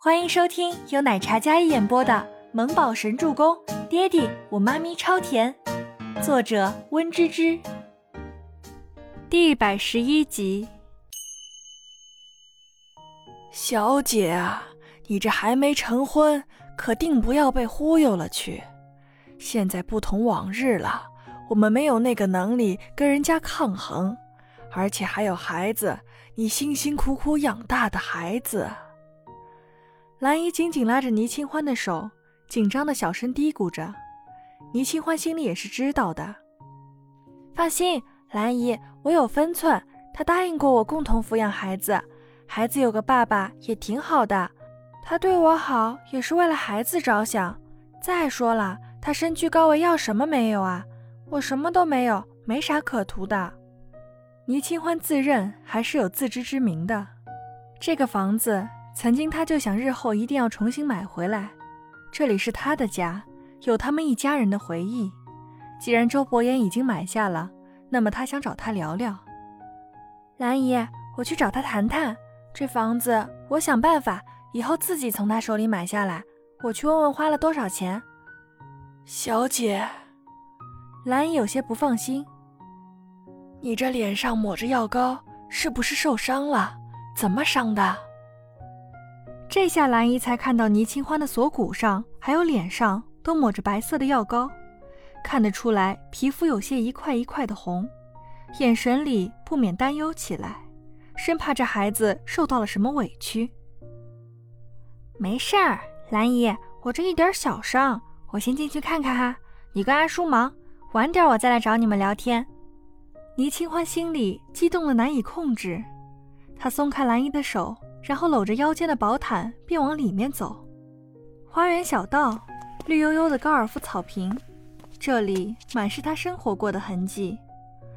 欢迎收听由奶茶一演播的《萌宝神助攻》，爹地我妈咪超甜，作者温芝芝。第一百十一集。小姐啊，你这还没成婚，可定不要被忽悠了去。现在不同往日了，我们没有那个能力跟人家抗衡，而且还有孩子，你辛辛苦苦养大的孩子。兰姨紧紧拉着倪清欢的手，紧张的小声嘀咕着。倪清欢心里也是知道的。放心，兰姨，我有分寸。他答应过我共同抚养孩子，孩子有个爸爸也挺好的。他对我好也是为了孩子着想。再说了，他身居高位，要什么没有啊？我什么都没有，没啥可图的。倪清欢自认还是有自知之明的。这个房子。曾经，他就想日后一定要重新买回来。这里是他的家，有他们一家人的回忆。既然周伯言已经买下了，那么他想找他聊聊。兰姨，我去找他谈谈。这房子，我想办法以后自己从他手里买下来。我去问问花了多少钱。小姐，兰姨有些不放心。你这脸上抹着药膏，是不是受伤了？怎么伤的？这下兰姨才看到倪清欢的锁骨上还有脸上都抹着白色的药膏，看得出来皮肤有些一块一块的红，眼神里不免担忧起来，生怕这孩子受到了什么委屈。没事儿，兰姨，我这一点小伤，我先进去看看哈。你跟阿叔忙，晚点我再来找你们聊天。倪清欢心里激动的难以控制，她松开兰姨的手。然后搂着腰间的薄毯，便往里面走。花园小道，绿油油的高尔夫草坪，这里满是他生活过的痕迹。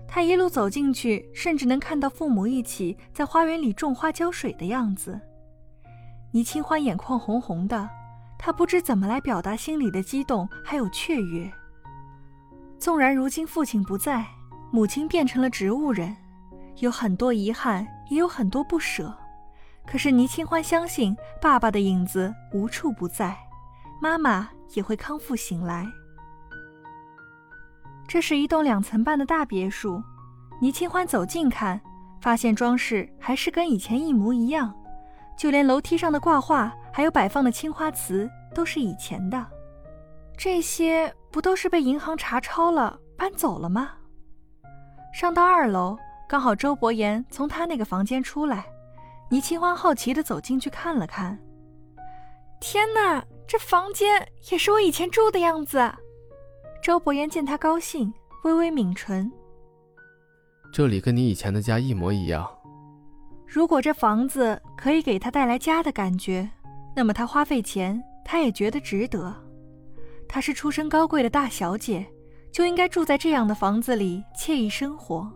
他一路走进去，甚至能看到父母一起在花园里种花浇水的样子。倪清欢眼眶红红的，他不知怎么来表达心里的激动还有雀跃。纵然如今父亲不在，母亲变成了植物人，有很多遗憾，也有很多不舍。可是倪清欢相信，爸爸的影子无处不在，妈妈也会康复醒来。这是一栋两层半的大别墅，倪清欢走近看，发现装饰还是跟以前一模一样，就连楼梯上的挂画，还有摆放的青花瓷，都是以前的。这些不都是被银行查抄了，搬走了吗？上到二楼，刚好周伯言从他那个房间出来。倪清欢好奇地走进去看了看，天哪，这房间也是我以前住的样子。周伯言见他高兴，微微抿唇：“这里跟你以前的家一模一样。如果这房子可以给他带来家的感觉，那么他花费钱，他也觉得值得。她是出身高贵的大小姐，就应该住在这样的房子里惬意生活。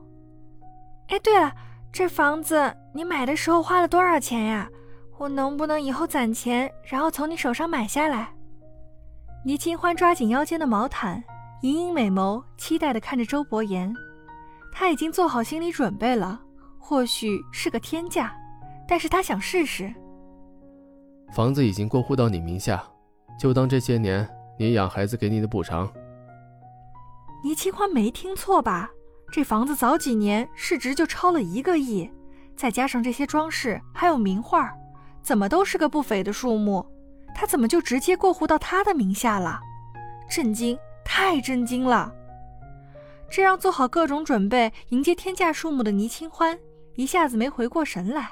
哎，对了。”这房子你买的时候花了多少钱呀？我能不能以后攒钱，然后从你手上买下来？倪清欢抓紧腰间的毛毯，盈盈美眸，期待地看着周伯言。他已经做好心理准备了，或许是个天价，但是他想试试。房子已经过户到你名下，就当这些年你养孩子给你的补偿。倪清欢没听错吧？这房子早几年市值就超了一个亿，再加上这些装饰还有名画，怎么都是个不菲的数目。他怎么就直接过户到他的名下了？震惊，太震惊了！这让做好各种准备迎接天价数目的倪清欢一下子没回过神来，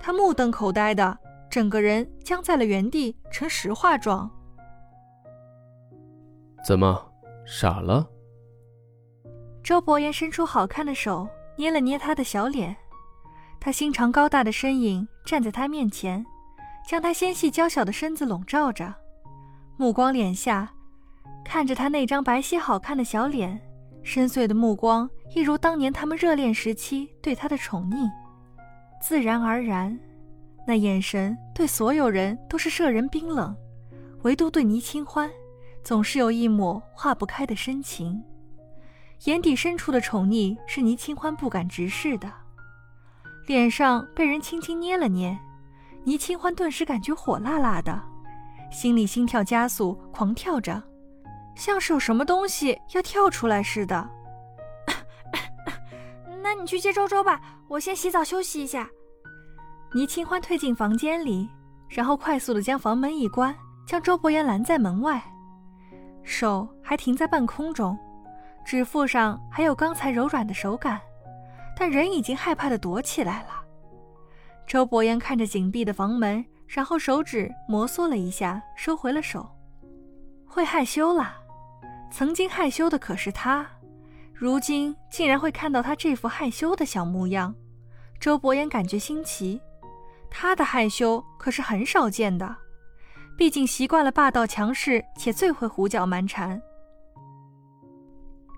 他目瞪口呆的，整个人僵在了原地，成石化状。怎么傻了？周伯言伸出好看的手，捏了捏他的小脸。他心长高大的身影站在他面前，将他纤细娇小的身子笼罩着，目光敛下，看着他那张白皙好看的小脸，深邃的目光一如当年他们热恋时期对他的宠溺。自然而然，那眼神对所有人都是摄人冰冷，唯独对倪清欢，总是有一抹化不开的深情。眼底深处的宠溺是倪清欢不敢直视的，脸上被人轻轻捏了捏，倪清欢顿时感觉火辣辣的，心里心跳加速，狂跳着，像是有什么东西要跳出来似的。那你去接周周吧，我先洗澡休息一下。倪清欢退进房间里，然后快速的将房门一关，将周伯言拦在门外，手还停在半空中，指腹上还有刚才柔软的手感，但人已经害怕的躲起来了。周伯言看着紧闭的房门，然后手指摩挲了一下，收回了手。会害羞了，曾经害羞的可是他，如今竟然会看到他这副害羞的小模样。周伯言感觉新奇，他的害羞可是很少见的，毕竟习惯了霸道强势且最会胡搅蛮缠。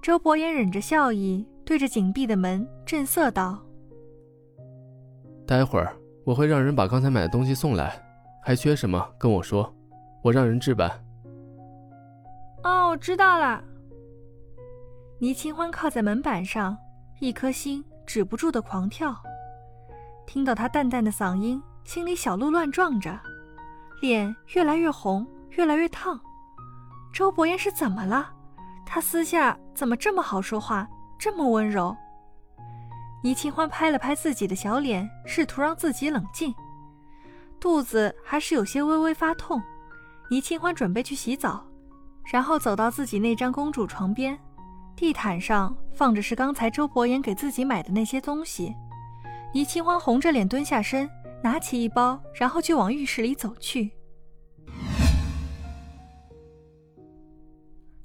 周伯言忍着笑意，对着紧闭的门震色道：“待会儿。”我会让人把刚才买的东西送来，还缺什么跟我说，我让人置办。哦，我知道了。倪清欢靠在门板上，一颗心止不住的狂跳。听到他淡淡的嗓音，心里小鹿乱撞着，脸越来越红，越来越烫。周伯言是怎么了？他私下怎么这么好说话，这么温柔？倪清欢拍了拍自己的小脸，试图让自己冷静。肚子还是有些微微发痛。倪清欢准备去洗澡，然后走到自己那张公主床边，地毯上放着是刚才周伯言给自己买的那些东西。倪清欢红着脸蹲下身，拿起一包，然后就往浴室里走去。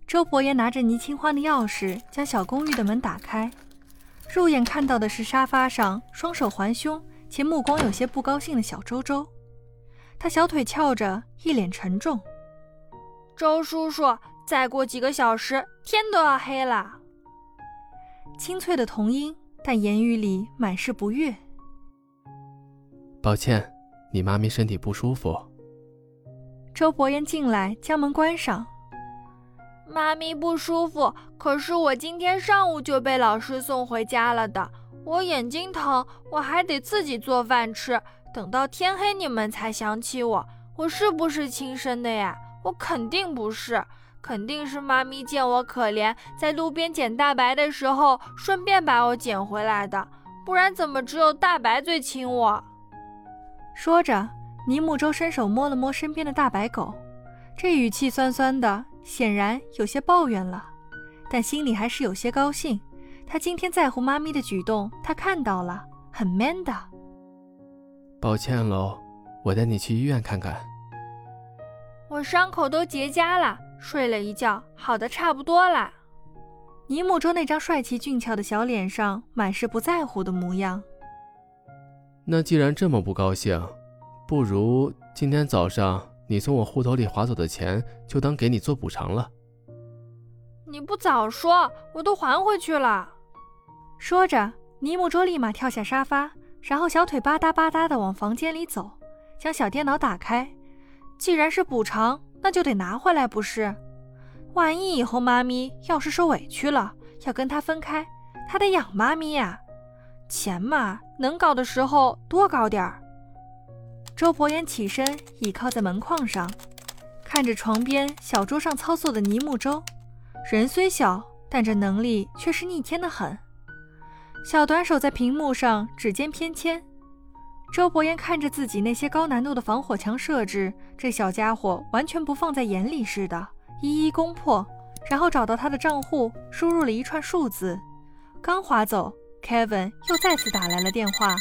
周伯言拿着倪清欢的钥匙，将小公寓的门打开。入眼看到的是沙发上双手环胸且目光有些不高兴的小周周，他小腿翘着，一脸沉重。周叔叔，再过几个小时天都要黑了。清脆的童音，但言语里满是不悦。抱歉，你妈咪身体不舒服。周伯言进来，将门关上。妈咪不舒服，可是我今天上午就被老师送回家了的。我眼睛疼，我还得自己做饭吃。等到天黑，你们才想起我。我是不是亲生的呀？我肯定不是，肯定是妈咪见我可怜，在路边捡大白的时候，顺便把我捡回来的。不然怎么只有大白最亲我？说着，倪木舟伸手摸了摸身边的大白狗，这语气酸酸的。显然有些抱怨了，但心里还是有些高兴。他今天在乎妈咪的举动，他看到了，很 man 的。抱歉喽，我带你去医院看看。我伤口都结痂了，睡了一觉，好的差不多了。尼木舟那张帅气俊俏的小脸上满是不在乎的模样。那既然这么不高兴，不如今天早上。你从我户头里划走的钱，就当给你做补偿了。你不早说，我都还回去了。说着，尼木卓立马跳下沙发，然后小腿吧嗒吧嗒的往房间里走，将小电脑打开。既然是补偿，那就得拿回来，不是？万一以后妈咪要是受委屈了，要跟他分开，他得养妈咪呀。钱嘛，能搞的时候多搞点儿。周伯言起身，倚靠在门框上，看着床边小桌上操作的尼木舟。人虽小，但这能力却是逆天的很。小短手在屏幕上指尖偏签。周伯言看着自己那些高难度的防火墙设置，这小家伙完全不放在眼里似的，一一攻破，然后找到他的账户，输入了一串数字。刚划走，Kevin 又再次打来了电话。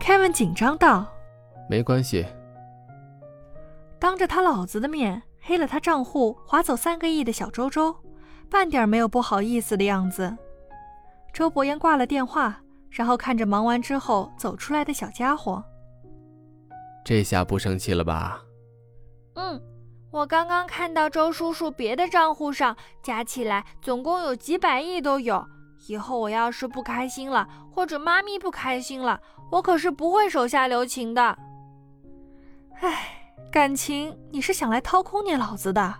Kevin 紧张道：“没关系，当着他老子的面黑了他账户，划走三个亿的小周周，半点没有不好意思的样子。”周伯言挂了电话，然后看着忙完之后走出来的小家伙：“这下不生气了吧？”“嗯，我刚刚看到周叔叔别的账户上加起来总共有几百亿都有。”以后我要是不开心了，或者妈咪不开心了，我可是不会手下留情的。唉，感情你是想来掏空你老子的？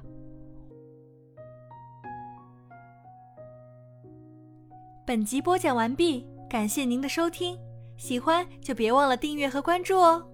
本集播讲完毕，感谢您的收听，喜欢就别忘了订阅和关注哦。